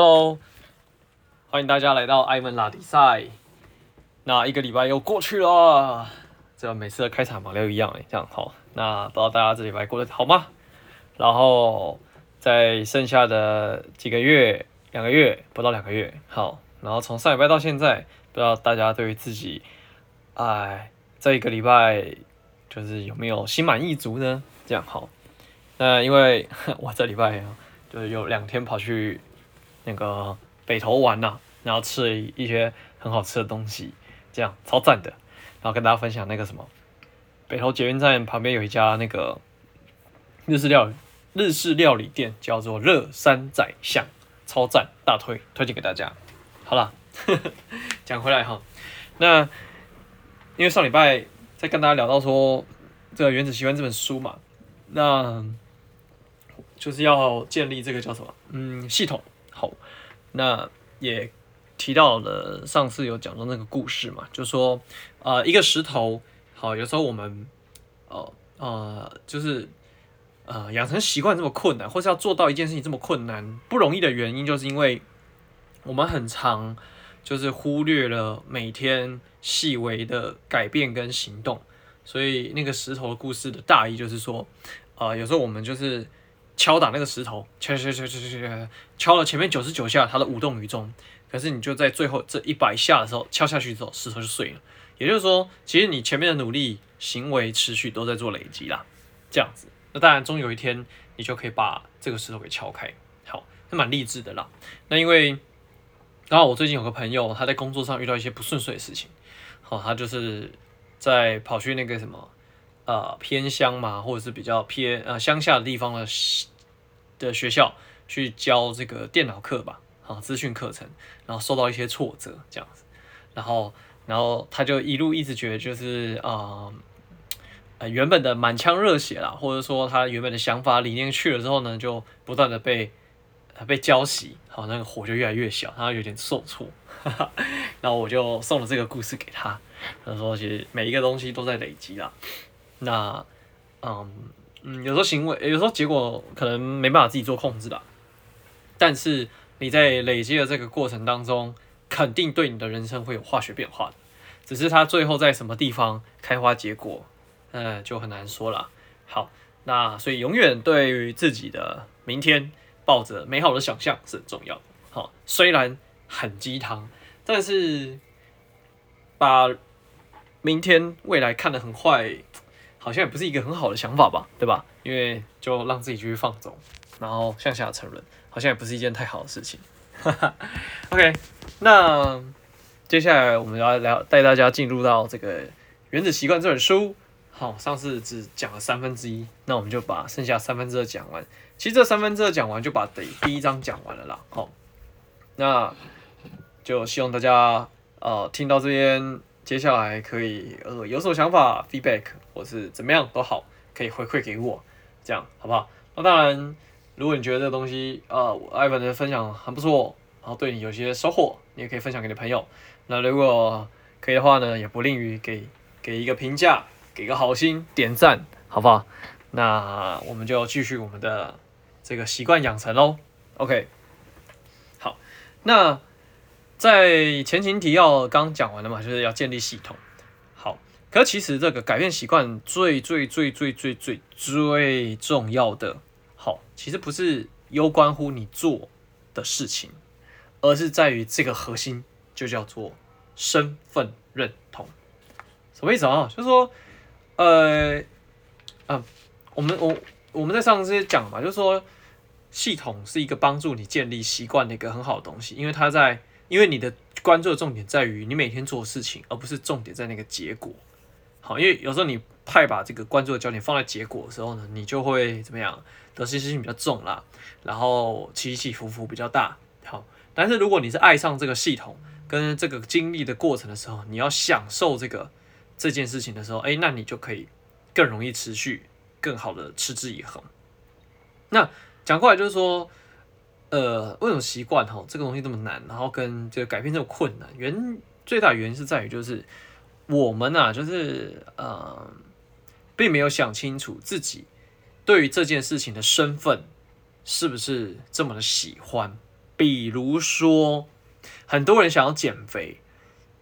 Hello，欢迎大家来到艾文拉迪赛。那一个礼拜又过去了，这每次的开场嘛都一样哎，这样好。那不知道大家这礼拜过得好吗？然后在剩下的几个月，两个月不到两个月，好。然后从上礼拜到现在，不知道大家对于自己，哎，这一个礼拜就是有没有心满意足呢？这样好。那因为 我这礼拜就是有两天跑去那个北投玩呐、然后吃了一些很好吃的东西，这样超赞的。然后跟大家分享那个什么，北投捷运站旁边有一家那个日式料理日式料理店，叫做热山宰相，超赞，大推推荐给大家。好了，讲回来哈，那因为上礼拜在跟大家聊到说这个《原子习惯》这本书嘛，那就是要建立这个叫什么？嗯，系统。好，那也提到了上次有讲到那个故事嘛，就说呃一个石头，好，有时候我们呃呃就是呃养成习惯这么困难，或是要做到一件事情这么困难不容易的原因，就是因为。我们很常就是忽略了每天细微的改变跟行动，所以那个石头的故事的大意就是说，呃，有时候我们就是敲打那个石头，敲敲敲敲敲敲，敲了前面九十九下，它都无动于衷。可是你就在最后这一百下的时候敲下去之后，石头就碎了。也就是说，其实你前面的努力、行为持续都在做累积啦，这样子。那当然，终有一天你就可以把这个石头给敲开。好，那蛮励志的啦。那因为。刚好我最近有个朋友，他在工作上遇到一些不顺遂的事情，好，他就是在跑去那个什么，呃，偏乡嘛，或者是比较偏呃乡下的地方的的学校去教这个电脑课吧，好，资讯课程，然后受到一些挫折这样子，然后然后他就一路一直觉得就是啊呃原本的满腔热血啦，或者说他原本的想法理念去了之后呢，就不断的被。被浇熄，好，那个火就越来越小，他有点受挫，然后我就送了这个故事给他，他说其实每一个东西都在累积啦，那，嗯嗯，有时候行为，有时候结果可能没办法自己做控制啦，但是你在累积的这个过程当中，肯定对你的人生会有化学变化的，只是它最后在什么地方开花结果，嗯，就很难说了。好，那所以永远对于自己的明天。抱着美好的想象是很重要的。好，虽然很鸡汤，但是把明天未来看得很坏，好像也不是一个很好的想法吧，对吧？因为就让自己继续放纵，然后向下沉沦，好像也不是一件太好的事情。OK，那接下来我们要来带大家进入到这个《原子习惯》这本书。好，上次只讲了三分之一，那我们就把剩下三分之二讲完。其实这三分之二讲完，就把第第一章讲完了啦。好，那就希望大家呃听到这边，接下来可以呃有所想法、feedback 或是怎么样都好，可以回馈给我，这样好不好？那当然，如果你觉得这个东西啊呃艾文的分享很不错，然后对你有些收获，你也可以分享给你的朋友。那如果可以的话呢，也不吝于给给一个评价。给个好心点赞，好不好？那我们就继续我们的这个习惯养成喽。OK，好，那在前情提要刚讲完了嘛，就是要建立系统。可其实这个改变习惯最最最最最最最重要的，好，其实不是攸关乎你做的事情，而是在于这个核心就叫做身份认同。什么意思啊？就是说。呃，啊，我们我我们在上次讲嘛，就是说系统是一个帮助你建立习惯的一个很好的东西，因为它在，因为你的关注的重点在于你每天做的事情，而不是重点在那个结果。好，因为有时候你太把这个关注的焦点放在结果的时候呢，你就会怎么样？得失心比较重啦，然后起起伏伏比较大。好，但是如果你是爱上这个系统跟这个经历的过程的时候，你要享受这个。这件事情的时候，哎，那你就可以更容易持续，更好的持之以恒。那讲过来就是说，呃，为什么习惯哈这个东西这么难，然后跟这个改变这么困难？原最大原因是在于就是我们啊，就是呃，并没有想清楚自己对于这件事情的身份是不是这么的喜欢。比如说，很多人想要减肥，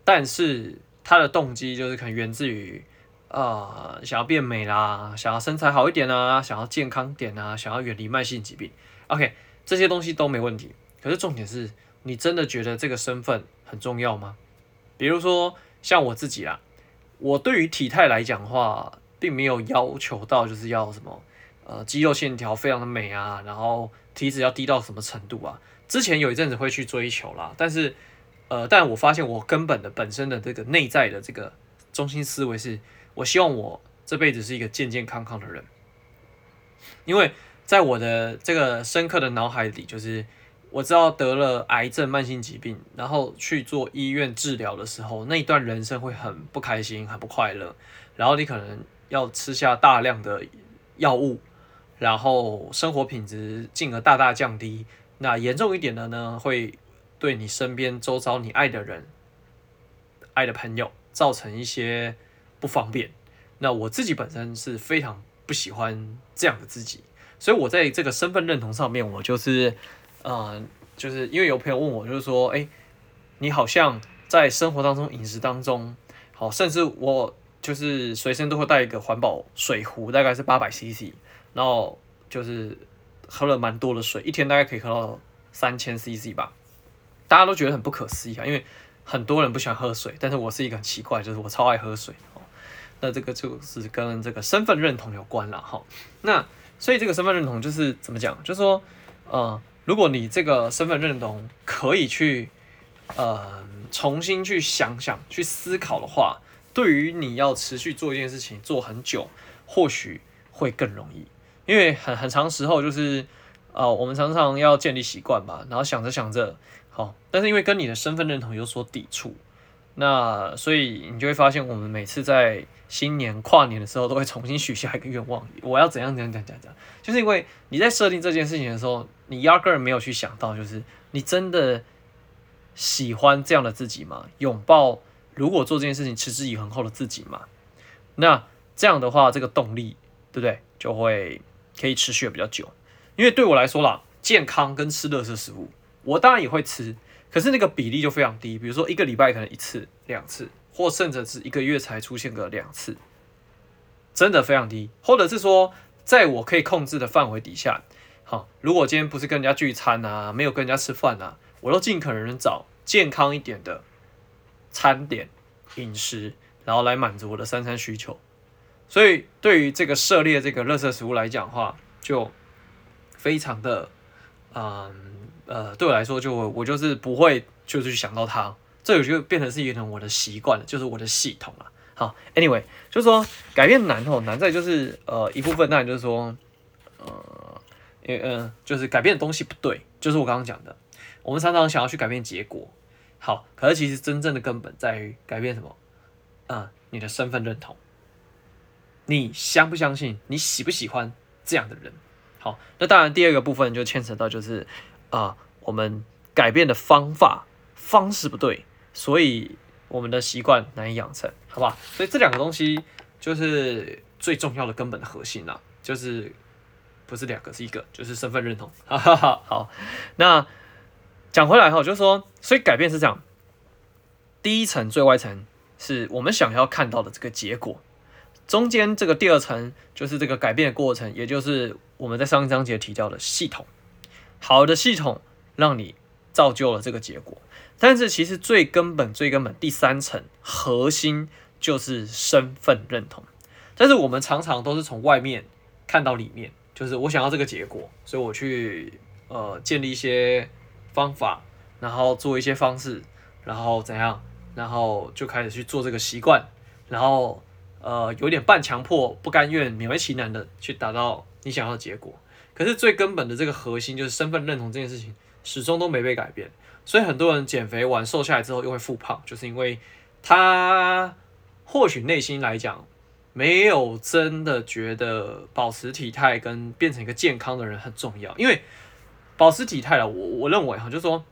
但是他的动机就是可能源自于，呃，想要变美啦，想要身材好一点啊，想要健康点啊，想要远离慢性疾病。OK，这些东西都没问题。可是重点是你真的觉得这个身份很重要吗？比如说像我自己啊，我对于体态来讲的话，并没有要求到就是要什么，呃，肌肉线条非常的美啊，然后体脂要低到什么程度啊。之前有一阵子会去追求啦，但是，呃，但我发现我根本的本身的这个内在的这个中心思维是，我希望我这辈子是一个健健康康的人，因为在我的这个深刻的脑海里，就是我知道得了癌症慢性疾病，然后去做医院治疗的时候，那一段人生会很不开心，很不快乐，然后你可能要吃下大量的药物，然后生活品质进而大大降低。那严重一点的呢，会对你身边周遭你爱的人、爱的朋友造成一些不方便。那我自己本身是非常不喜欢这样的自己，所以我在这个身份认同上面，我就是，呃，就是因为有朋友问我，就是说，哎，你好像在生活当中、饮食当中，好，甚至我就是随身都会带一个环保水壶，大概是八百 CC，然后就是。喝了蛮多的水，一天大概可以喝到三千 CC 吧。大家都觉得很不可思议啊，因为很多人不喜欢喝水，但是我是一个很奇怪，就是我超爱喝水哦。那这个就是跟这个身份认同有关了哈。那所以这个身份认同就是怎么讲？就是说，呃，如果你这个身份认同可以去呃重新去想想、去思考的话，对于你要持续做一件事情做很久，或许会更容易。因为很很长时候就是，呃，我们常常要建立习惯吧，然后想着想着，好，但是因为跟你的身份认同有所抵触，那所以你就会发现，我们每次在新年跨年的时候，都会重新许下一个愿望，我要怎样怎样怎样怎样，就是因为你在设定这件事情的时候，你压根儿没有去想到，就是你真的喜欢这样的自己吗？拥抱如果做这件事情持之以恒后的自己吗？那这样的话，这个动力，对不对？就会。可以持续的比较久，因为对我来说啦，健康跟吃垃圾食物，我当然也会吃，可是那个比例就非常低。比如说一个礼拜可能一次、两次，或甚至是一个月才出现个两次，真的非常低。或者是说，在我可以控制的范围底下，好，如果今天不是跟人家聚餐啊，没有跟人家吃饭啊，我都尽可能找健康一点的餐点、饮食，然后来满足我的三餐需求。所以，对于这个涉猎这个垃圾食物来讲的话，就非常的，嗯呃，对我来说就，我就是不会就是去想到它，这就变成是一种我的习惯了，就是我的系统了。好，anyway，就是说改变难哦，难在就是呃一部分当然就是说，呃，因为嗯、就是改变的东西不对，就是我刚刚讲的，我们常常想要去改变结果，好，可是其实真正的根本在于改变什么？啊、你的身份认同。你相不相信？你喜不喜欢这样的人？好，那当然，第二个部分就牵扯到就是啊、我们改变的方法方式不对，所以我们的习惯难以养成，好吧？所以这两个东西就是最重要的根本的核心啦，就是不是两个，是一个，就是身份认同。哈哈哈。好，那讲回来哈，就是说，所以改变是这样，第一层最外层是我们想要看到的这个结果。中间这个第二层就是这个改变的过程，也就是我们在上一章节提到的系统。好的系统让你造就了这个结果，但是其实最根本、最根本第三层核心就是身份认同。但是我们常常都是从外面看到里面，就是我想要这个结果，所以我去呃建立一些方法，然后做一些方式，然后怎样，然后就开始去做这个习惯，然后。呃，有点半强迫、不甘愿、勉为其难的去达到你想要的结果。可是最根本的这个核心就是身份认同这件事情，始终都没被改变。所以很多人减肥完瘦下来之后又会复胖，就是因为他或许内心来讲没有真的觉得保持体态跟变成一个健康的人很重要。因为保持体态了，我我认为哈，就是说，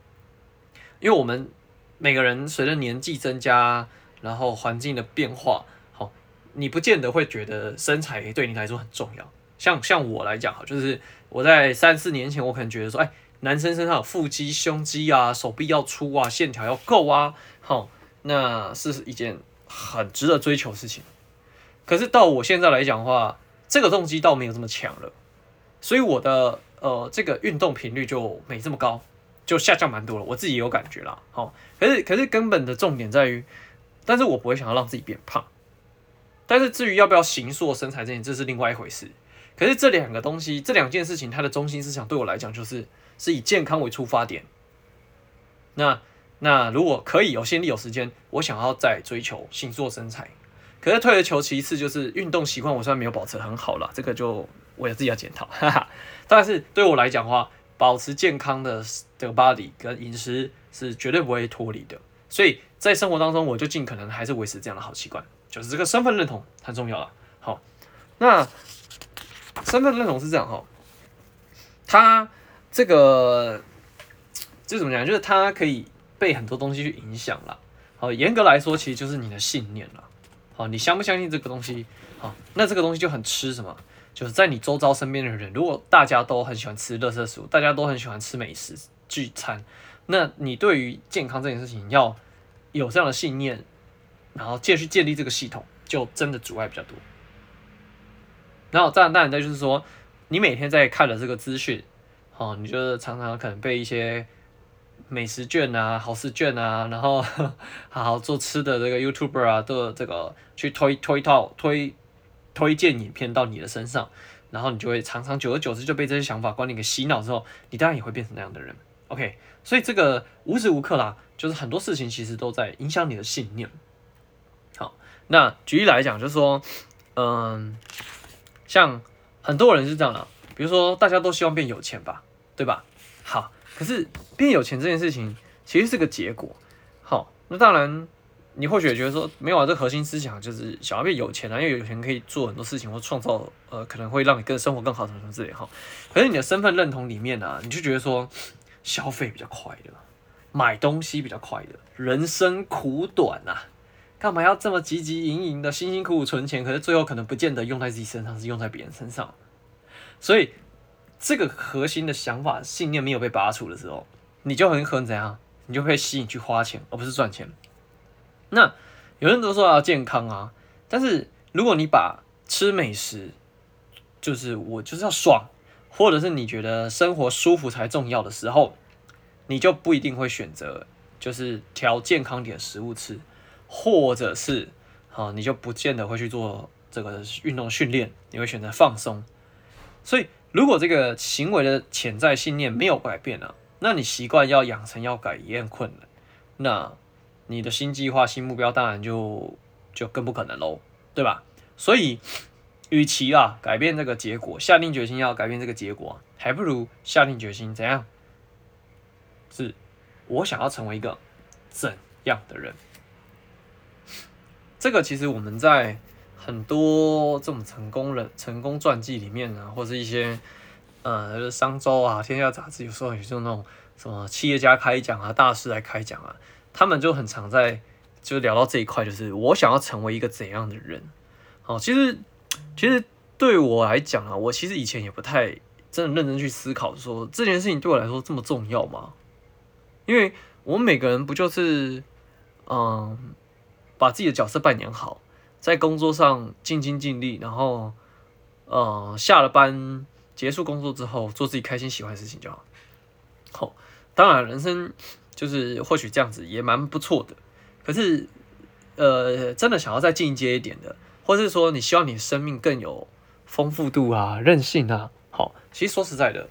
因为我们每个人随着年纪增加，然后环境的变化。好你不见得会觉得身材对你来说很重要，像像我来讲哈，就是我在三四年前，我可能觉得说，哎，男生身上有腹肌、胸肌啊，手臂要粗啊，线条要够啊，好，那是一件很值得追求的事情。可是到我现在来讲的话，这个动机倒没有这么强了，所以我的呃这个运动频率就没这么高，就下降蛮多了。我自己有感觉啦，好，可是可是根本的重点在于，但是我不会想要让自己变胖。但是至于要不要形塑身材这件，这是另外一回事。可是这两个东西，这两件事情，它的中心思想对我来讲，就是是以健康为出发点。那那如果可以有心力有时间，我想要再追求形塑身材。可是退而求其次，就是运动习惯我虽然没有保持很好了，这个就我也自己要检讨。哈哈，但是对我来讲的话，保持健康的这个 body 跟饮食是绝对不会脱离的。所以在生活当中，我就尽可能还是维持这样的好习惯。就是这个身份认同很重要了。好，那身份认同是这样哈，它这个这怎么讲？就是它可以被很多东西去影响了。好，严格来说，其实就是你的信念了。好，你相不相信这个东西？好，那这个东西就很吃什么？就是在你周遭身边的人，如果大家都很喜欢吃垃圾食物，大家都很喜欢吃美食聚餐，那你对于健康这件事情要有这样的信念。然后继续建立这个系统，就真的阻碍比较多。然后当然，当然，再就是说，你每天在看的这个资讯，哦，你就是常常可能被一些美食券啊、好事券啊，然后 好好做吃的这个 YouTuber 啊的这个去推推套推推荐影片到你的身上，然后你就会常常久而久之就被这些想法观念给洗脑之后，你当然也会变成那样的人。OK，所以这个无时无刻啦，就是很多事情其实都在影响你的信念。好那举例来讲，就是说，嗯，像很多人是这样的，比如说大家都希望变有钱吧，对吧？好，可是变有钱这件事情其实是个结果。好，那当然你或许也觉得说，没有啊，这核心思想就是想要变有钱啊，因为有钱可以做很多事情或创造，呃，可能会让你更生活更好什么什么之类哈。可是你的身份认同里面呢，啊，你就觉得说，消费比较快的，买东西比较快的，人生苦短呐，啊。干嘛要这么汲汲营营的辛辛苦苦存钱？可是最后可能不见得用在自己身上，是用在别人身上。所以这个核心的想法信念没有被拔除的时候，你就很可能怎样？你就会吸引去花钱，而不是赚钱。那有人都说要健康啊，但是如果你把吃美食，就是我就是要爽，或者是你觉得生活舒服才重要的时候，你就不一定会选择就是挑健康点食物吃。或者是，好，你就不见得会去做这个运动训练，你会选择放松。所以，如果这个行为的潜在信念没有改变呢、啊，那你习惯要养成要改也很困难。那你的新计划、新目标当然就就更不可能喽，对吧？所以，与其啊改变这个结果，下定决心要改变这个结果，还不如下定决心怎样？是我想要成为一个怎样的人？这个其实我们在很多这种成功人、成功传记里面呢，或者一些呃商周啊、天下杂志，有时候也就那种什么企业家开讲啊、大师来开讲啊，他们就很常在就聊到这一块，就是我想要成为一个怎样的人。哦，其实其实对我来讲啊，我其实以前也不太真的认真去思考，说这件事情对我来说这么重要吗？因为我们每个人不就是嗯。把自己的角色扮演好，在工作上尽心尽力，然后，呃，下了班结束工作之后，做自己开心喜欢的事情就好。好、当然，人生就是或许这样子也蛮不错的。可是，呃，真的想要再进阶一点的，或是说你希望你的生命更有丰富度啊、韧性啊，好、其实说实在的，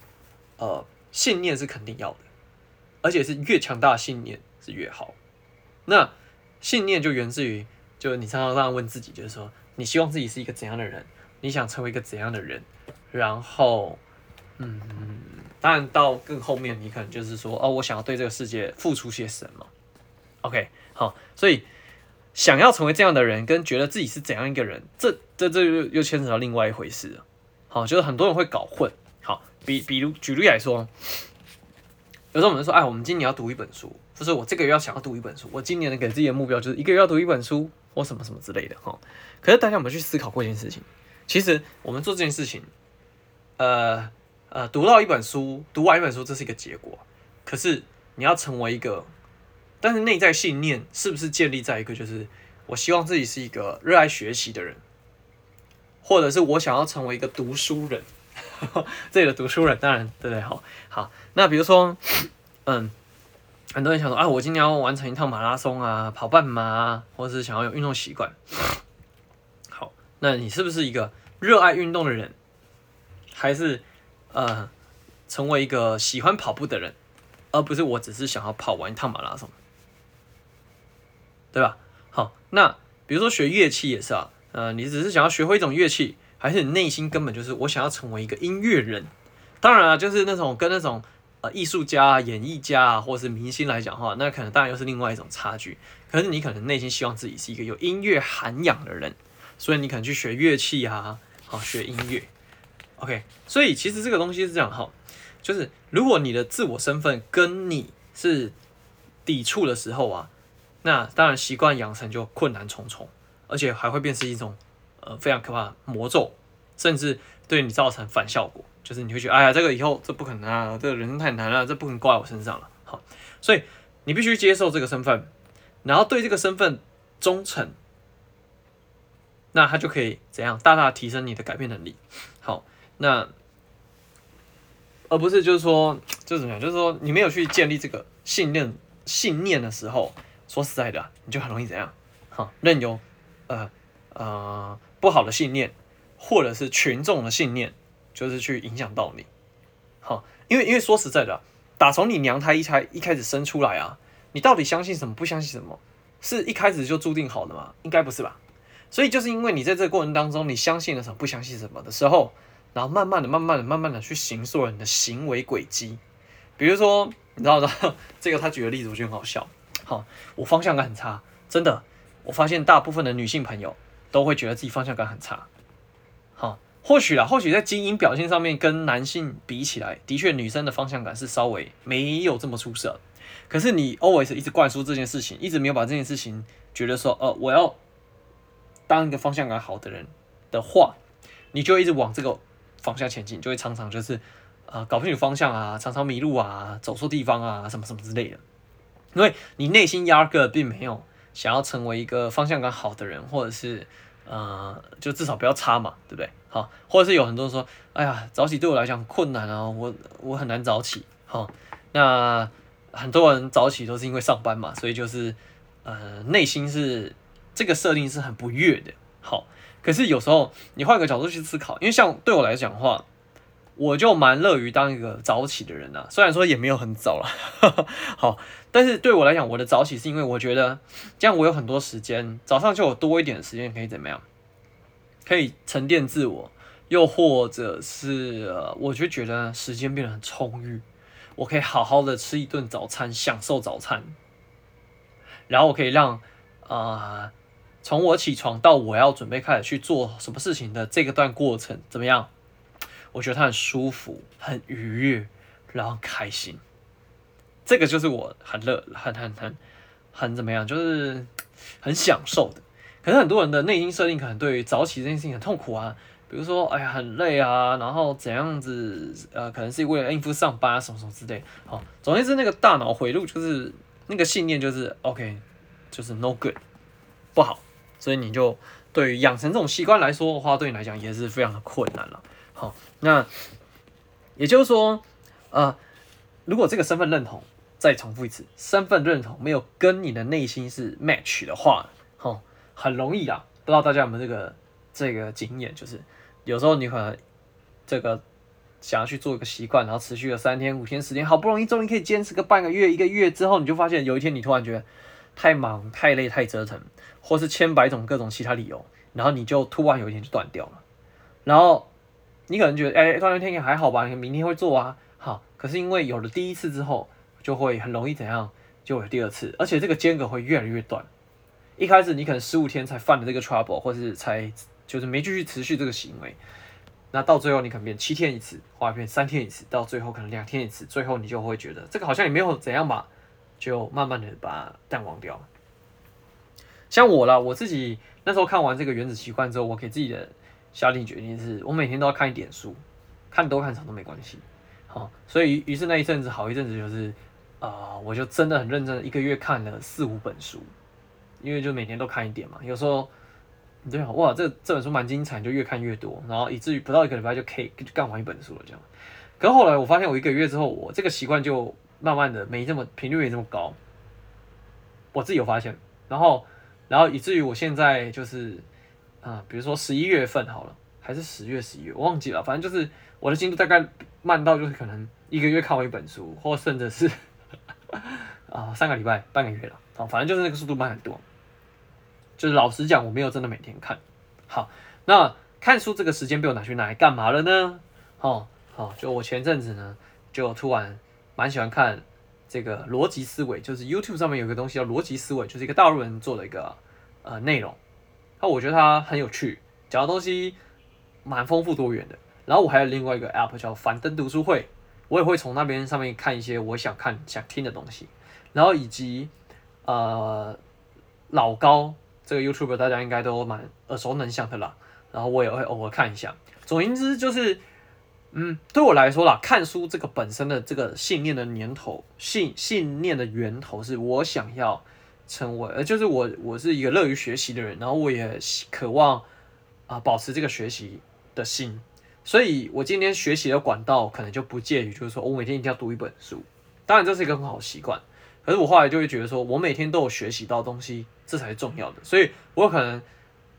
呃，信念是肯定要的，而且是越强大信念是越好。那。信念就源自于，就你常常这样问自己，就是说，你希望自己是一个怎样的人？你想成为一个怎样的人？然后，嗯，当然到更后面，你可能就是说，哦，我想要对这个世界付出些什么？OK，好，所以想要成为这样的人，跟觉得自己是怎样一个人，这这这又又牵扯到另外一回事了。好，就是很多人会搞混。好，比比如举例来说，有时候我们说，哎，我们今年要读一本书。就是我这个月要想要读一本书，我今年的给自己的目标就是一个月要读一本书或什么什么之类的哈。可是大家有没有去思考过一件事情？其实我们做这件事情，呃呃，读到一本书，读完一本书，这是一个结果。可是你要成为一个，但是内在信念是不是建立在一个，就是我希望自己是一个热爱学习的人，或者是我想要成为一个读书人，这里的读书人，当然对不对？好，好，那比如说，嗯，很多人想说啊，我今年要完成一趟马拉松啊，跑半马啊，或者是想要有运动习惯。好，那你是不是一个热爱运动的人，还是？呃，成为一个喜欢跑步的人，而不是我只是想要跑完一趟马拉松，对吧？好，那比如说学乐器也是啊，呃，你只是想要学会一种乐器，还是你内心根本就是我想要成为一个音乐人？当然啊，就是那种跟那种呃艺术家、演艺家啊，或是明星来讲的话，那可能当然又是另外一种差距。可是你可能内心希望自己是一个有音乐涵养的人，所以你可能去学乐器啊，好，学音乐。OK，所以其实这个东西是这样哈，就是如果你的自我身份跟你是抵触的时候啊，那当然习惯养成就困难重重，而且还会变成一种呃非常可怕的魔咒，甚至对你造成反效果，就是你会觉得哎呀，这个以后这不可能啊，这个人生太难了，这不能挂在我身上了。好，所以你必须接受这个身份，然后对这个身份忠诚，那他就可以怎样大大提升你的改变能力。好。那，而不是就是说，就是怎么样？就是说，你没有去建立这个信念、信念的时候，说实在的，你就很容易怎样？好，任由呃呃不好的信念，或者是群众的信念，就是去影响到你。好，因为因为说实在的，打从你娘胎一开一开始生出来啊，你到底相信什么？不相信什么？是一开始就注定好的吗？应该不是吧？所以就是因为你在这个过程当中，你相信了什么？不相信什么的时候。然后慢慢的、慢慢的、慢慢的去形塑你的行为轨迹，比如说，你知道的，这个他举的例子我觉得很好笑。好，我方向感很差，真的，我发现大部分的女性朋友都会觉得自己方向感很差。或许啦，或许在基因表现上面跟男性比起来，的确女生的方向感是稍微没有这么出色。可是你 always 一直灌输这件事情，一直没有把这件事情觉得说，呃，我要当一个方向感好的人的话，你就一直往这个。方向前进，就会常常就是，呃，搞不清楚方向啊，常常迷路啊，走错地方啊，什么什么之类的。因为你内心压根并没有想要成为一个方向感好的人，或者是，呃，就至少不要差嘛，对不对？好，或者是有很多人说，哎呀，早起对我来讲困难啊，我我很难早起。好，那很多人早起都是因为上班嘛，所以就是，呃，内心是这个设定是很不悦的。好。可是有时候你换个角度去思考，因为像对我来讲的话，我就蛮乐于当一个早起的人呐。虽然说也没有很早了，好，但是对我来讲，我的早起是因为我觉得这样我有很多时间，早上就有多一点的时间可以怎么样，可以沉淀自我，又或者是呃，我就觉得时间变得很充裕，我可以好好的吃一顿早餐，享受早餐，然后我可以让啊。从我起床到我要准备开始去做什么事情的这个段过程怎么样？我觉得它很舒服，很愉悦，然后开心。这个就是我很乐、很很很很怎么样，就是很享受的。可是很多人的内心设定可能对于早起这件事情很痛苦啊，比如说哎呀很累啊，然后怎样子呃，可能是为了应付上班啊什么什么之类。好，总之那个大脑回路就是那个信念就是 OK，就是 no good，不好。所以你就对于养成这种习惯来说的话，对你来讲也是非常的困难了。好，那也就是说，呃，如果这个身份认同，再重复一次，身份认同没有跟你的内心是 match 的话，哈，很容易啊。不知道大家有没有这个这个经验，就是有时候你可能这个想要去做一个习惯，然后持续了三天、五天、十天，好不容易终于可以坚持个半个月、一个月之后，你就发现有一天你突然觉得太忙、太累、太折腾。或是千百种各种其他理由，然后你就突然有一天就断掉了，然后你可能觉得，哎、欸，断断天天还好吧，你明天会做啊，好，可是因为有了第一次之后，就会很容易怎样，就有第二次，而且这个间隔会越来越短。一开始你可能十五天才犯的这个 trouble，或是才就是没继续持续这个行为，那到最后你可能变七天一次，或者变三天一次，到最后可能两天一次，最后你就会觉得这个好像也没有怎样吧，就慢慢的把淡忘掉。像我啦，我自己那时候看完这个原子习惯之后，我给自己的下定决心是，我每天都要看一点书，看多看少都没关系。好，所以于是那一阵子好一阵子就是，啊、我就真的很认真，一个月看了四五本书，因为就每天都看一点嘛。有时候，对啊，哇，这这本书蛮精彩，就越看越多，然后以至于不到一个礼拜就可以就干完一本书了这样。可后来我发现，我一个月之后，我这个习惯就慢慢的没这么频率没这么高，我自己有发现，然后然后以至于我现在就是。啊，比如说十一月份好了，还是十月、十一月，我忘记了。反正就是我的进度大概慢到就是可能一个月看完一本书，或甚至是 啊三个礼拜、半个月了。啊，反正就是那个速度慢很多。就是老实讲，我没有真的每天看。好，那看书这个时间被我拿去拿来干嘛了呢？哦，好，就我前阵子呢，就突然蛮喜欢看这个逻辑思维，就是 YouTube 上面有个东西叫逻辑思维，就是一个大陆人做的一个呃内容。那我觉得它很有趣，讲的东西蛮丰富多元的。然后我还有另外一个 app 叫樊登读书会，我也会从那边上面看一些我想看、想听的东西。然后以及呃老高这个 YouTube 大家应该都蛮耳熟能详的啦。然后我也会偶尔看一下。总言之就是，嗯，对我来说啦，看书这个本身的这个信念的源头，信信念的源头是我想要。成为呃，就是我，我是一个乐于学习的人，然后我也渴望啊、保持这个学习的心，所以我今天学习的管道可能就不介于就是说我每天一定要读一本书，当然这是一个很好的习惯，可是我后来就会觉得说我每天都有学习到东西，这才是重要的，所以我可能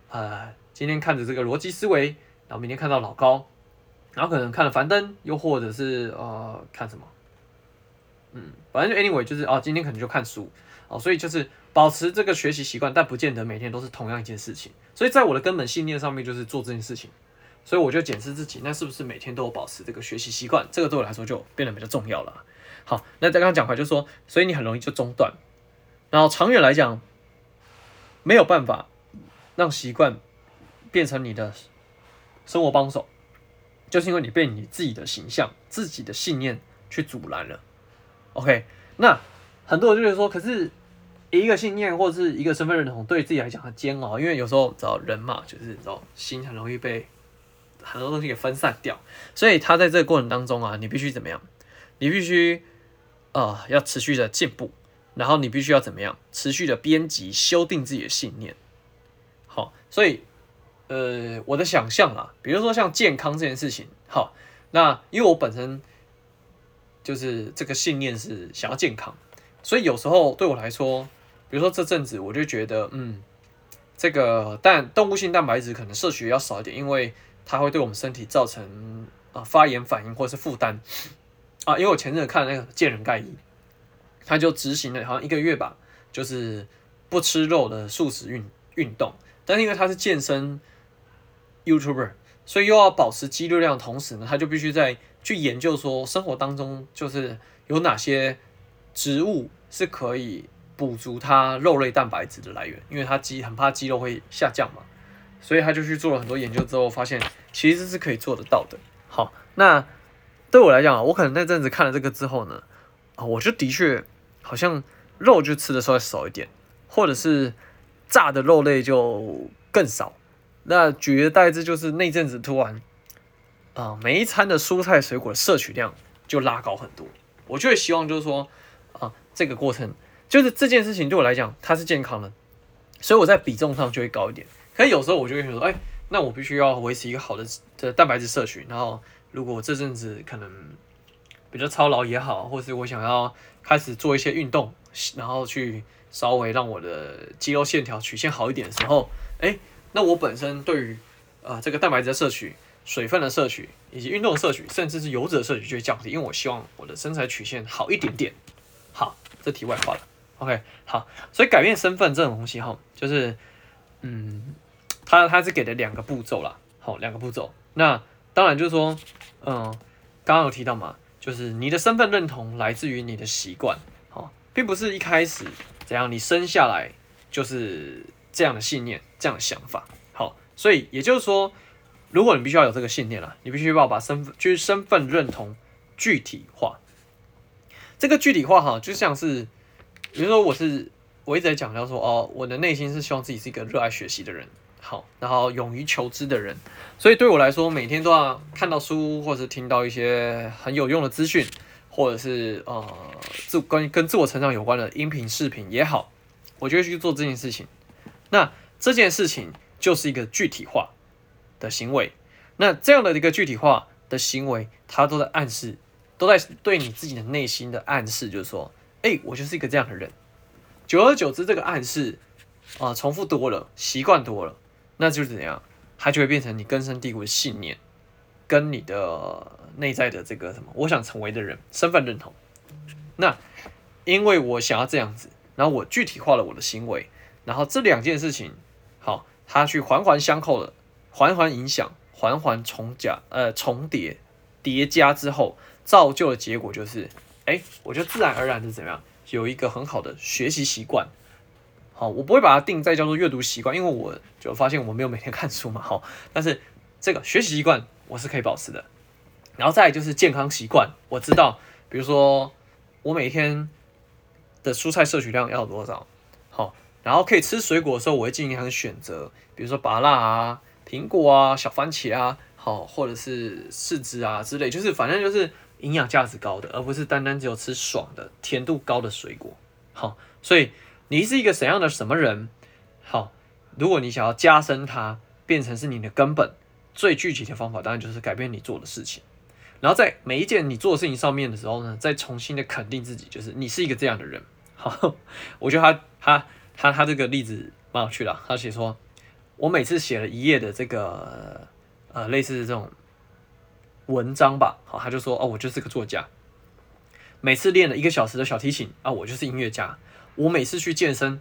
呃今天看着这个逻辑思维，然后明天看到老高，然后可能看了樊登，又或者是呃看什么，嗯，反正就 anyway 就是啊今天可能就看书。哦，所以就是保持这个学习习惯，但不见得每天都是同样一件事情。所以在我的根本信念上面，就是做这件事情。所以我就检视自己，那是不是每天都有保持这个学习习惯？这个对我来说就变得比较重要了。好，那再刚刚讲回来，就说，所以你很容易就中断。然后长远来讲，没有办法让习惯变成你的生活帮手，就是因为你被你自己的形象、自己的信念去阻拦了。OK，那。很多人就会说，可是一个信念或者是一个身份认同，对自己来讲很煎熬，因为有时候找人嘛，就是找心很容易被很多东西给分散掉，所以他在这个过程当中啊，你必须怎么样？你必须啊、呃，要持续的进步，然后你必须要怎么样？持续的编辑、修订自己的信念。好，所以呃，我的想象啊，比如说像健康这件事情，好，那因为我本身就是这个信念是想要健康。所以有时候对我来说，比如说这阵子，我就觉得，嗯，这个蛋动物性蛋白质可能摄取要少一点，因为它会对我们身体造成啊、发炎反应或是负担啊。因为我前阵子看那个健人盖伊，他就执行了好像一个月吧，就是不吃肉的素食运运动，但是因为他是健身 YouTuber，所以又要保持肌肉量，同时呢，他就必须在去研究说生活当中就是有哪些。植物是可以补足它肉类蛋白质的来源，因为它肌很怕肌肉会下降嘛，所以他就去做了很多研究之后，发现其实是可以做得到的。好，那对我来讲，我可能那阵子看了这个之后呢，啊，我就的确好像肉就吃的稍微少一点，或者是炸的肉类就更少。那举而代之就是那阵子突然啊，每一餐的蔬菜水果摄取量就拉高很多。我就会希望就是说。这个过程就是这件事情对我来讲，它是健康的，所以我在比重上就会高一点。可是有时候我就会觉得说，哎，那我必须要维持一个好的的蛋白质摄取。然后，如果这阵子可能比较操劳也好，或是我想要开始做一些运动，然后去稍微让我的肌肉线条曲线好一点的时候，哎，那我本身对于呃这个蛋白质的摄取、水分的摄取以及运动的摄取，甚至是油脂的摄取就会降低，因为我希望我的身材曲线好一点点。好，这题外话了。OK，好，所以改变身份这种东西哈，就是，嗯，他他是给的两个步骤啦。好，两个步骤。那当然就是说，嗯，刚刚有提到嘛，就是你的身份认同来自于你的习惯，好，并不是一开始怎样，你生下来就是这样的信念，这样的想法。好，所以也就是说，如果你必须要有这个信念了，你必须要把身份，就是身份认同具体化。这个具体化哈，就像是，比如说我是我一直在讲到说哦，我的内心是希望自己是一个热爱学习的人。好，然后勇于求知的人。所以对我来说，每天都要看到书，或者是听到一些很有用的资讯，或者是呃自关于跟自我成长有关的音频、视频也好，我就会去做这件事情。那这件事情就是一个具体化的行为。那这样的一个具体化的行为，它都在暗示，都在对你自己的内心的暗示，就是说，哎，我就是一个这样的人。久而久之，这个暗示啊、重复多了，习惯多了，那就是怎样？它就会变成你根深蒂固的信念，跟你的内在的这个什么，我想成为的人，身份认同。那因为我想要这样子，然后我具体化了我的行为，然后这两件事情，好，它去环环相扣的，环环影响，环环重加，呃，重叠叠加之后，造就的结果就是，哎，我就自然而然的怎么样，有一个很好的学习习惯。好，我不会把它定在叫做阅读习惯，因为我就发现我没有每天看书嘛。好，但是这个学习习惯我是可以保持的。然后再就是健康习惯，我知道，比如说我每天的蔬菜摄取量要多少，好，然后可以吃水果的时候，我会尽量选择，比如说芭乐啊、苹果啊、小番茄啊，好，或者是柿子啊之类，就是反正就是营养价值高的，而不是单单只有吃爽的、甜度高的水果。好，所以。你是一个怎样的什么人？好，如果你想要加深它，变成是你的根本，最具体的方法当然就是改变你做的事情。然后在每一件你做的事情上面的时候呢，再重新的肯定自己，就是你是一个这样的人。好，我觉得他他他他这个例子蛮有趣的。他写说，我每次写了一页的这个呃类似这种文章吧，好，他就说哦，我就是个作家。每次练了一个小时的小提琴啊，我就是音乐家。我每次去健身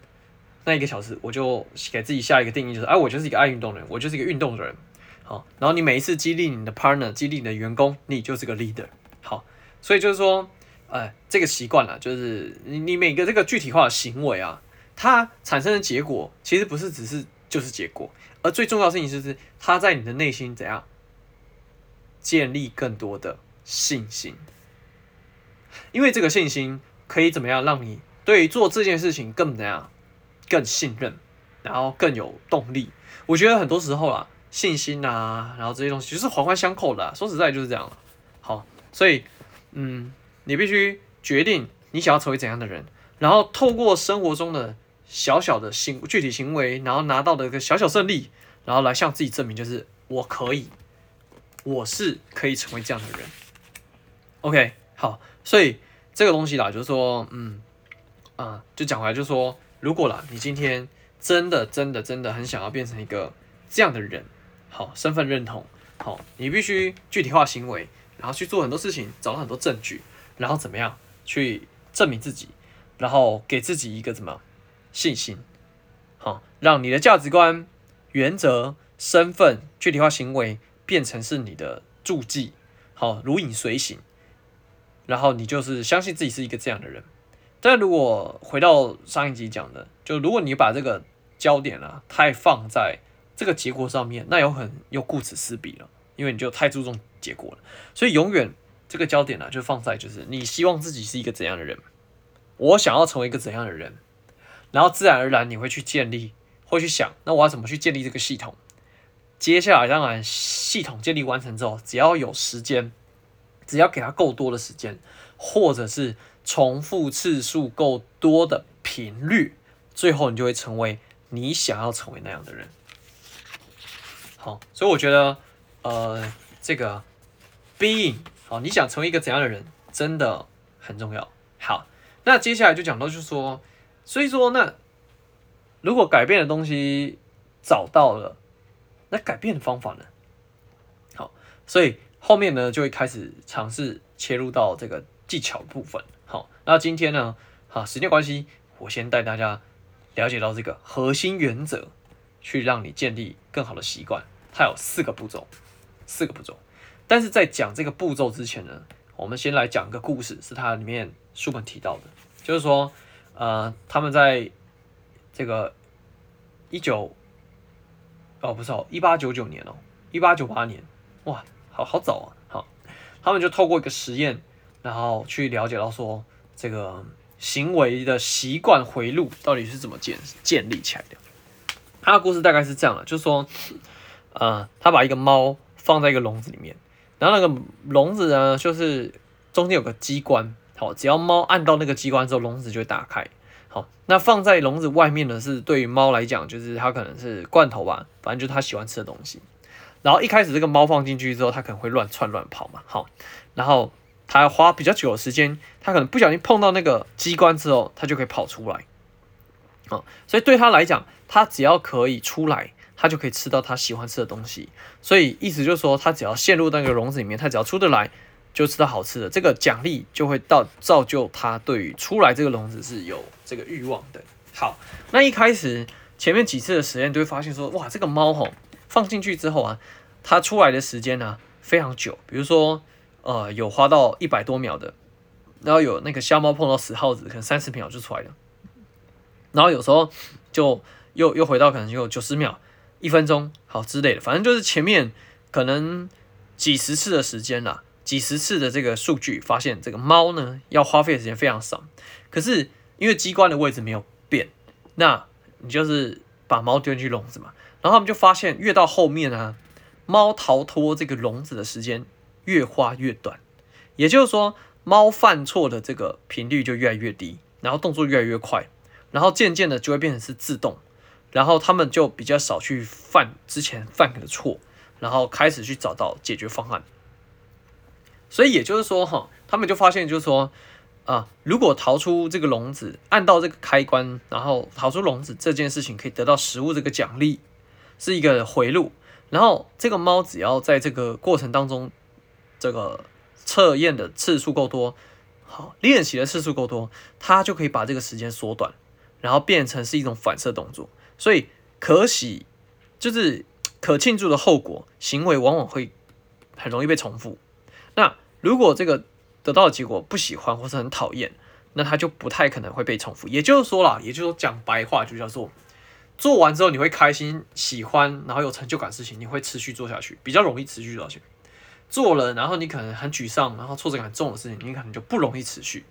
那一个小时，我就给自己下一个定义，就是哎，我就是一个爱运动的人，我就是一个运动的人。好，然后你每一次激励你的 partner，激励你的员工，你就是个 leader。好，所以就是说，哎，这个习惯了，就是你你每个这个具体化的行为啊，它产生的结果，其实不是只是就是结果，而最重要的事情就是它在你的内心怎样建立更多的信心，因为这个信心可以怎么样让你。对做这件事情更怎样，更信任，然后更有动力。我觉得很多时候啊，信心啊，然后这些东西就是环环相扣的。说实在就是这样。好，所以嗯，你必须决定你想要成为怎样的人，然后透过生活中的小小的行具体行为，然后拿到的一个小小胜利，然后来向自己证明，就是我可以，我是可以成为这样的人。OK，好，所以这个东西啦，就是说嗯。啊、就讲回来，就是说如果啦，你今天真的、真的、真的很想要变成一个这样的人，好，身份认同，好，你必须具体化行为，然后去做很多事情，找到很多证据，然后怎么样去证明自己，然后给自己一个什么信心，好，让你的价值观、原则、身份、具体化行为变成是你的助记，好，如影随形，然后你就是相信自己是一个这样的人。但如果回到上一集讲的，就如果你把这个焦点啊太放在这个结果上面，那有很又顾此失彼了，因为你就太注重结果了。所以永远这个焦点呢、就放在就是你希望自己是一个怎样的人，我想要成为一个怎样的人，然后自然而然你会去建立，会去想，那我要怎么去建立这个系统？接下来当然系统建立完成之后，只要有时间，只要给他够多的时间，或者是。重复次数够多的频率，最后你就会成为你想要成为那样的人。好，所以我觉得，呃，这个 being 好，你想成为一个怎样的人，真的很重要。好，那接下来就讲到，就是说，所以说，那如果改变的东西找到了，那改变的方法呢？好，所以后面呢就会开始尝试切入到这个技巧部分。好，那今天呢，好，时间关系，我先带大家了解到这个核心原则，去让你建立更好的习惯。它有四个步骤，四个步骤。但是在讲这个步骤之前呢，我们先来讲个故事，是它里面书本提到的，就是说，呃，他们在这个一九，哦，不是哦，一八九九年哦，一八九八年，哇，好好早啊，好，他们就透过一个实验。然后去了解到说，这个行为的习惯回路到底是怎么建建立起来的。他的故事大概是这样的，就是说，呃，他把一个猫放在一个笼子里面，然后那个笼子呢，就是中间有个机关，好，只要猫按到那个机关之后，笼子就会打开。好，那放在笼子外面呢，是对于猫来讲，就是它可能是罐头吧，反正就是它喜欢吃的东西。然后一开始这个猫放进去之后，它可能会乱窜乱跑嘛，好，然后它要花比较久的时间，它可能不小心碰到那个机关之后，它就可以跑出来。啊，所以对它来讲，它只要可以出来，它就可以吃到它喜欢吃的东西。所以意思就是说，它只要陷入那个笼子里面，它只要出得来。就吃到好吃的，这个奖励就会到造就他对于出来这个笼子是有这个欲望的。好，那一开始前面几次的实验就会发现说，哇，这个猫吼放进去之后啊，它出来的时间呢非常久，比如说呃有花到一百多秒的，然后有那个瞎猫碰到死耗子，可能三十秒就出来了，然后有时候就又又回到可能就有九十秒、一分钟好之类的，反正就是前面可能几十次的时间啦。几十次的这个数据发现，这个猫呢要花费的时间非常少。可是因为机关的位置没有变，那你就是把猫丢进去笼子嘛，然后他们就发现越到后面啊，猫逃脱这个笼子的时间越花越短。也就是说，猫犯错的这个频率就越来越低，然后动作越来越快，然后渐渐的就会变成是自动，然后他们就比较少去犯之前犯的错，然后开始去找到解决方案。所以也就是说，哈，他们就发现，就是说，啊，如果逃出这个笼子，按到这个开关，然后逃出笼子这件事情，可以得到食物这个奖励，是一个回路。然后这个猫只要在这个过程当中，这个测验的次数够多，好，练习的次数够多，它就可以把这个时间缩短，然后变成是一种反射动作。所以可喜，就是可庆祝的后果，行为往往会很容易被重复。那如果这个得到的结果不喜欢或是很讨厌，那他就不太可能会被重复。也就是说啦，也就是说讲白话就叫做做完之后你会开心、喜欢，然后有成就感事情，你会持续做下去，比较容易持续下去。做了，然后你可能很沮丧，然后挫折感重的事情，你可能就不容易持续。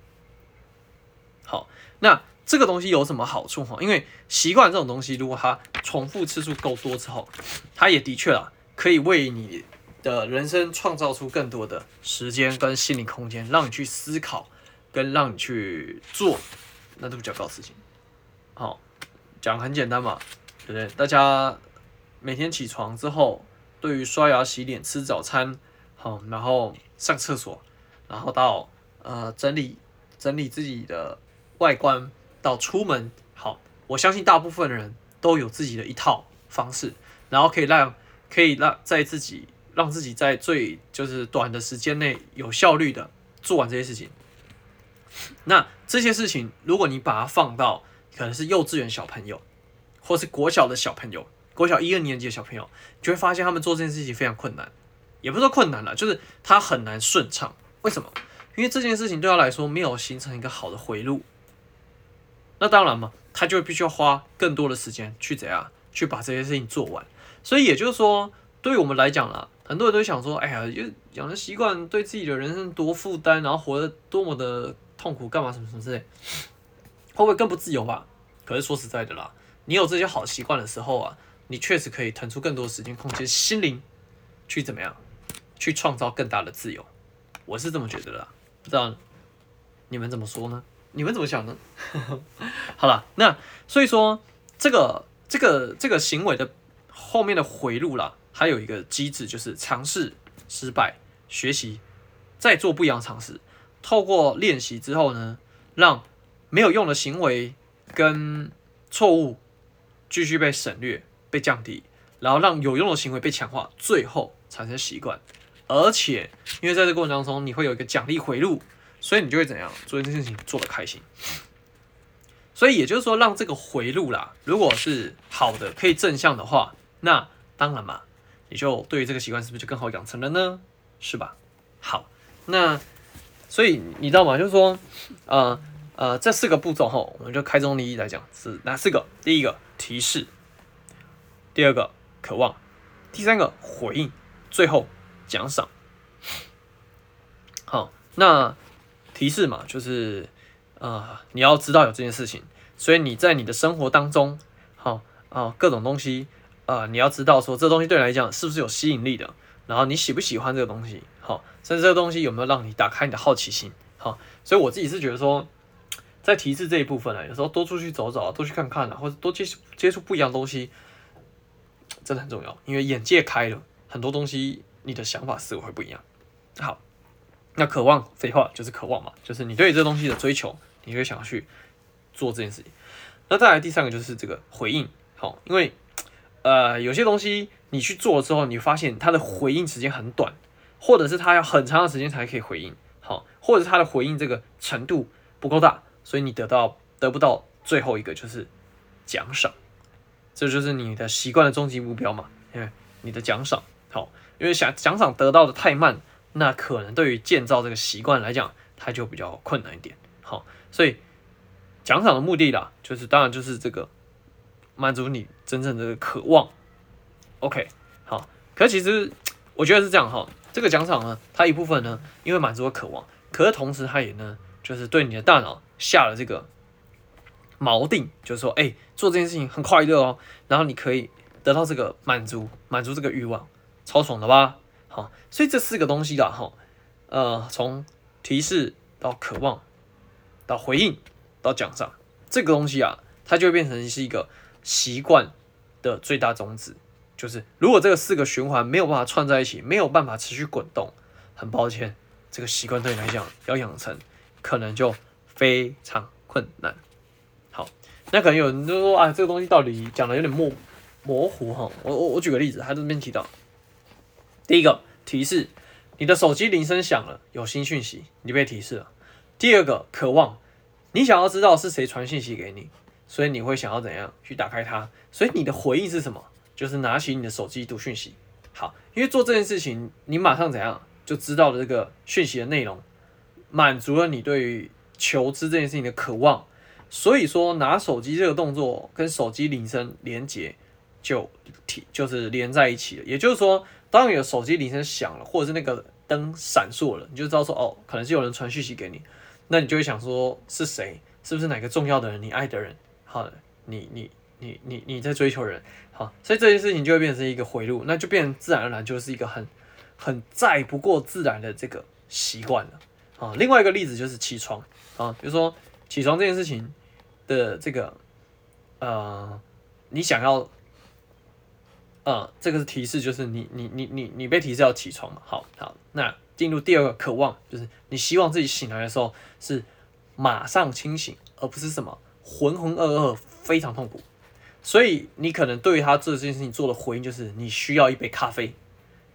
好，那这个东西有什么好处哈？因为习惯这种东西，如果它重复次数够多之后，它也的确啦，可以为你。的人生创造出更多的时间跟心理空间，让你去思考，跟让你去做，那都比较高事情。好，讲很简单嘛，对不对？大家每天起床之后，对于刷牙、洗脸、吃早餐，好，然后上厕所，然后到呃整理整理自己的外观，到出门，好，我相信大部分人都有自己的一套方式，然后可以让可以让在自己。让自己在最就是短的时间内有效率的做完这些事情。那这些事情，如果你把它放到可能是幼稚园小朋友，或是国小的小朋友，国小一二年级的小朋友，就会发现他们做这件事情非常困难，也不是说困难了，就是他很难顺畅。为什么？因为这件事情对他来说没有形成一个好的回路。那当然嘛，他就必须要花更多的时间去怎样去把这些事情做完。所以也就是说，对于我们来讲啦。很多人都想说，哎呀，就养成习惯，对自己的人生多负担，然后活得多么的痛苦，干嘛什么什么之类，会不会更不自由吧？可是说实在的啦，你有这些好习惯的时候啊，你确实可以腾出更多时间、空间、心灵，去怎么样，去创造更大的自由。我是这么觉得的，不知道你们怎么说呢？你们怎么想呢？好了，那所以说这个这个这个行为的后面的回路啦。还有一个机制，就是尝试失败，学习，再做不一样的尝试。透过练习之后呢，让没有用的行为跟错误继续被省略、被降低，然后让有用的行为被强化，最后产生习惯。而且，因为在这过程当中，你会有一个奖励回路，所以你就会怎样做这件事情做得开心。所以也就是说，让这个回路啦，如果是好的、可以正向的话，那当然嘛。你就对于这个习惯是不是就更好养成了呢？是吧？好，那所以你知道吗？就是说，呃呃，这四个步骤哈，我们就开宗立义来讲是哪四个？第一个提示，第二个渴望，第三个回应，最后奖赏。好，那提示嘛，就是呃，你要知道有这件事情，所以你在你的生活当中，好。啊，各种东西，呃，你要知道说这东西对你来讲是不是有吸引力的，然后你喜不喜欢这个东西，好，甚至这个东西有没有让你打开你的好奇心，好，所以我自己是觉得说，在提示这一部分呢，有时候多出去走走，多去看看啊，或者多接触接触不一样的东西，真的很重要，因为眼界开了，很多东西你的想法思维会不一样。好，那渴望，废话就是渴望嘛，就是你对这东西的追求，你会想要去做这件事情。那再来第三个就是这个回应，好，因为呃有些东西你去做之后，你发现它的回应时间很短，或者是它要很长的时间才可以回应，好，或者是它的回应这个程度不够大，所以你得到得不到最后一个就是奖赏，这就是你的习惯的终极目标嘛，因为你的奖赏，好，因为想奖赏得到的太慢，那可能对于建造这个习惯来讲，它就比较困难一点，好，所以。奖赏的目的啦，就是当然就是这个满足你真正的渴望。OK，好，可其实我觉得是这样哈，这个奖赏呢，它一部分呢，因为满足了渴望，可是同时它也呢，就是对你的大脑下了这个锚定，就是说，哎，做这件事情很快乐哦，然后你可以得到这个满足，满足这个欲望，超爽的吧？好，所以这四个东西啦，哈，呃，从提示到渴望到回应。到奖赏这个东西啊，它就会变成是一个习惯的最大宗旨。就是如果这个四个循环没有办法串在一起，没有办法持续滚动，很抱歉，这个习惯对你来讲要养成，可能就非常困难。好，那可能有人就说啊，这个东西到底讲的有点模模糊哈。我我我举个例子，他这边提到，第一个提示，你的手机铃声响了，有新讯息，你被提示了。第二个渴望。你想要知道是谁传信息给你，所以你会想要怎样去打开它？所以你的回应是什么？就是拿起你的手机读讯息。好，因为做这件事情，你马上怎样就知道了这个讯息的内容，满足了你对于求知这件事情的渴望。所以说，拿手机这个动作跟手机铃声连接就提就是连在一起了。也就是说，当你的手机铃声响了，或者是那个灯闪烁了，你就知道说哦，可能是有人传讯息给你。那你就会想说是谁？是不是哪个重要的人？你爱的人？好，你你你你你在追求人？好，所以这件事情就会变成一个回路，那就变自然而然就是一个很很再不过自然的这个习惯了。啊，另外一个例子就是起床啊，比如说起床这件事情的这个呃，你想要呃，这个是提示，就是你你你你你被提示要起床嘛？好好，那。进入第二个渴望，就是你希望自己醒来的时候是马上清醒，而不是什么浑浑噩噩、非常痛苦。所以你可能对于他这件事情做的回应就是你需要一杯咖啡，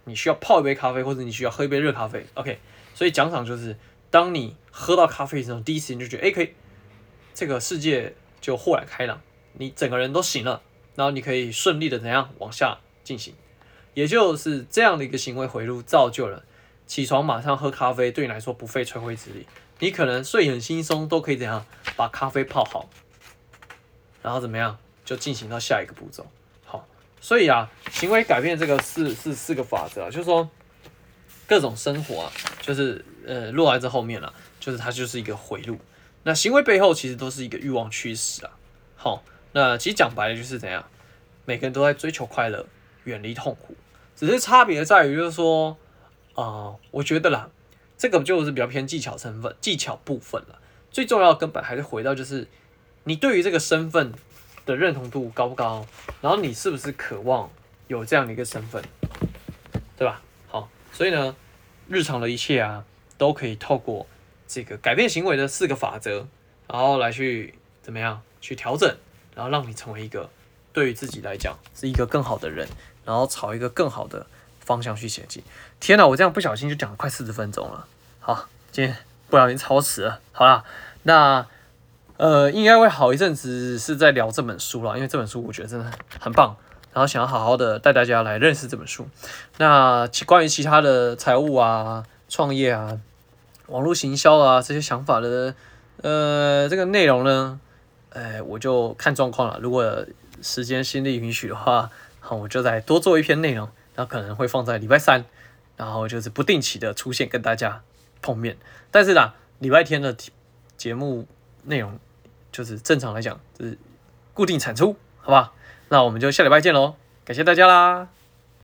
你需要泡一杯咖啡，或者你需要喝一杯热咖啡。OK，所以奖赏就是当你喝到咖啡的时候，第一时间就觉得哎，可以，这个世界就豁然开朗，你整个人都醒了，然后你可以顺利的怎样往下进行，也就是这样的一个行为回路造就了。起床马上喝咖啡，对你来说不费吹灰之力，你可能睡很轻松，都可以怎样把咖啡泡好，然后怎么样就进行到下一个步骤。好，所以啊，行为改变这个四四四个法则啊，就是说各种生活啊，就是呃落在这后面了，就是它就是一个回路。那行为背后其实都是一个欲望驱使啊。好，那其实讲白了就是怎样，每个人都在追求快乐，远离痛苦，只是差别在于就是说。啊、我觉得啦，这个就是比较偏技巧成分、技巧部分了。最重要的根本还是回到就是你对于这个身份的认同度高不高，然后你是不是渴望有这样的一个身份，对吧？好，所以呢，日常的一切啊，都可以透过这个改变行为的四个法则，然后来去怎么样去调整，然后让你成为一个对于自己来讲是一个更好的人，然后朝一个更好的。方向去前进。天哪，我这样不小心就讲了快四十分钟了。好，今天不小心超时了。好啦，那呃，应该会好一阵子是在聊这本书了，因为这本书我觉得真的很棒，然后想要好好的带大家来认识这本书。那其关于其他的财务啊、创业啊、网络行销啊这些想法的呃这个内容呢，哎，我就看状况了。如果时间心力允许的话，好，我就再多做一篇内容。那可能会放在礼拜三，然后就是不定期的出现跟大家碰面。但是呢，礼拜天的节目内容就是正常来讲就是固定产出，好吧？那我们就下礼拜见喽，感谢大家啦。